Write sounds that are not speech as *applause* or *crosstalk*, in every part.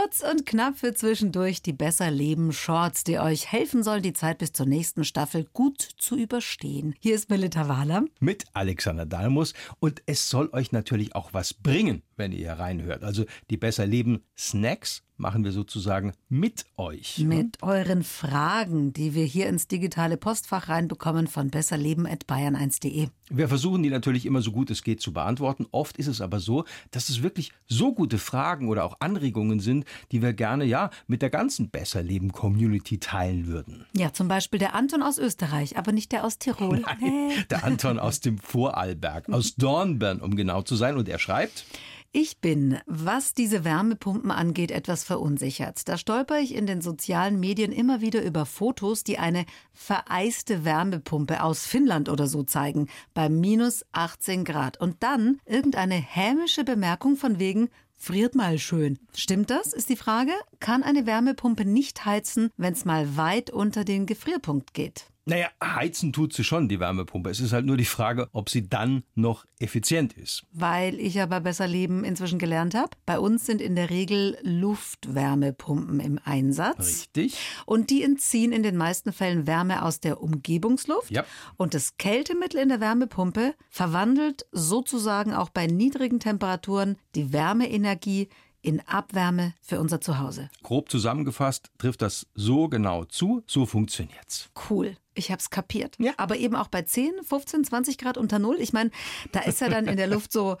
Kurz und knapp für zwischendurch die Besser Leben Shorts, die euch helfen sollen, die Zeit bis zur nächsten Staffel gut zu überstehen. Hier ist Melita Wahler. Mit Alexander Dalmus. Und es soll euch natürlich auch was bringen, wenn ihr hier reinhört. Also die Besser Leben Snacks machen wir sozusagen mit euch. Mit euren Fragen, die wir hier ins digitale Postfach reinbekommen von besserleben.bayern1.de. Wir versuchen die natürlich immer so gut es geht zu beantworten. Oft ist es aber so, dass es wirklich so gute Fragen oder auch Anregungen sind, die wir gerne ja mit der ganzen Besserleben Community teilen würden. Ja, zum Beispiel der Anton aus Österreich, aber nicht der aus Tirol. Nein, der Anton aus dem Vorarlberg, aus Dornbirn, um genau zu sein. Und er schreibt, ich bin, was diese Wärmepumpen angeht, etwas verunsichert. Da stolper ich in den sozialen Medien immer wieder über Fotos, die eine vereiste Wärmepumpe aus Finnland oder so zeigen, bei minus 18 Grad. Und dann irgendeine hämische Bemerkung von wegen, friert mal schön. Stimmt das, ist die Frage? Kann eine Wärmepumpe nicht heizen, wenn es mal weit unter den Gefrierpunkt geht? Naja, heizen tut sie schon, die Wärmepumpe. Es ist halt nur die Frage, ob sie dann noch effizient ist. Weil ich aber besser leben inzwischen gelernt habe. Bei uns sind in der Regel Luftwärmepumpen im Einsatz. Richtig. Und die entziehen in den meisten Fällen Wärme aus der Umgebungsluft. Ja. Und das Kältemittel in der Wärmepumpe verwandelt sozusagen auch bei niedrigen Temperaturen die Wärmeenergie in Abwärme für unser Zuhause. Grob zusammengefasst trifft das so genau zu, so funktioniert's. Cool. Ich hab's kapiert. Ja. Aber eben auch bei 10, 15, 20 Grad unter Null. Ich meine, da ist ja dann in der Luft so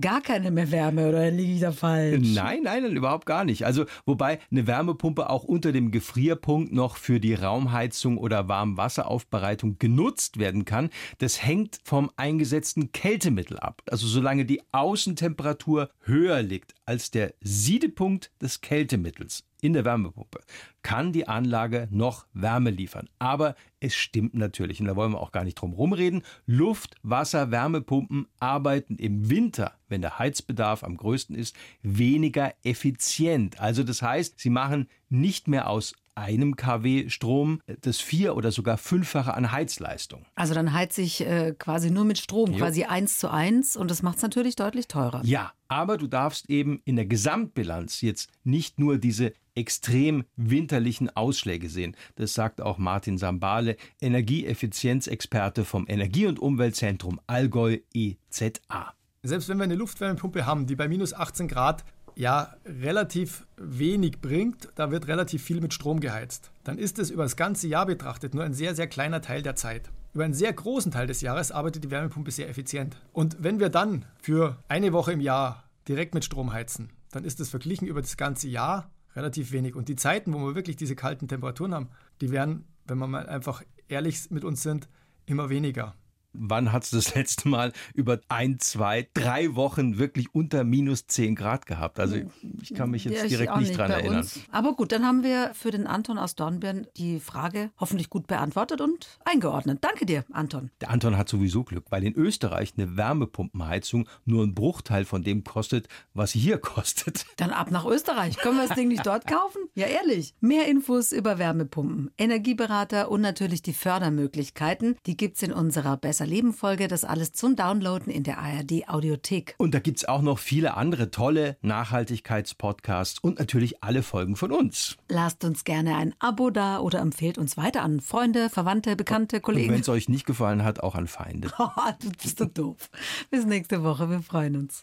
gar keine mehr Wärme oder liege ich da falsch? Nein, nein, nein, überhaupt gar nicht. Also, wobei eine Wärmepumpe auch unter dem Gefrierpunkt noch für die Raumheizung oder Warmwasseraufbereitung genutzt werden kann. Das hängt vom eingesetzten Kältemittel ab. Also, solange die Außentemperatur höher liegt als der Siedepunkt des Kältemittels in der Wärmepumpe, kann die Anlage noch Wärme liefern. Aber es stimmt natürlich, und da wollen wir auch gar nicht drum rumreden, Luft, Wasser, Wärmepumpen arbeiten im Winter, wenn der Heizbedarf am größten ist, weniger effizient. Also das heißt, sie machen nicht mehr aus einem kW Strom das vier- oder sogar fünffache an Heizleistung. Also dann heizt ich äh, quasi nur mit Strom, Jo. quasi eins zu eins und das macht es natürlich deutlich teurer. Ja, aber du darfst eben in der Gesamtbilanz jetzt nicht nur diese extrem winterlichen Ausschläge sehen. Das sagt auch Martin Sambale, Energieeffizienzexperte vom Energie- und Umweltzentrum Allgäu EZA. Selbst wenn wir eine Luftwärmepumpe haben, die bei minus 18 Grad ja relativ wenig bringt, da wird relativ viel mit Strom geheizt, dann ist es über das ganze Jahr betrachtet nur ein sehr, sehr kleiner Teil der Zeit. Über einen sehr großen Teil des Jahres arbeitet die Wärmepumpe sehr effizient. Und wenn wir dann für eine Woche im Jahr direkt mit Strom heizen, dann ist es verglichen über das ganze Jahr relativ wenig. Und die Zeiten, wo wir wirklich diese kalten Temperaturen haben, die werden, wenn wir mal einfach ehrlich mit uns sind, immer weniger. Wann hat es das *laughs* letzte Mal über ein, zwei, drei Wochen wirklich unter minus 10 Grad gehabt? Also ich kann mich jetzt Ja, direkt nicht dran erinnern. uns. Aber gut, dann haben wir für den Anton aus Dornbirn die Frage hoffentlich gut beantwortet und eingeordnet. Danke dir, Anton. Der Anton hat sowieso Glück, weil in Österreich eine Wärmepumpenheizung nur ein Bruchteil von dem kostet, was sie hier *laughs* kostet. Dann ab nach Österreich. Können wir das Ding nicht dort kaufen? Ja, ehrlich. Mehr Infos über Wärmepumpen, Energieberater und natürlich die Fördermöglichkeiten, die gibt's in unserer Besser Leben Folge. Das alles zum Downloaden in der ARD Audiothek. Und da gibt's auch noch viele andere tolle Nachhaltigkeitspodcasts und natürlich alle Folgen von uns. Lasst uns gerne ein Abo da oder empfehlt uns weiter an Freunde, Verwandte, Bekannte, Und Kollegen. wenn es euch nicht gefallen hat, auch an Feinde. *laughs* du bist so doof. Bis nächste Woche. Wir freuen uns.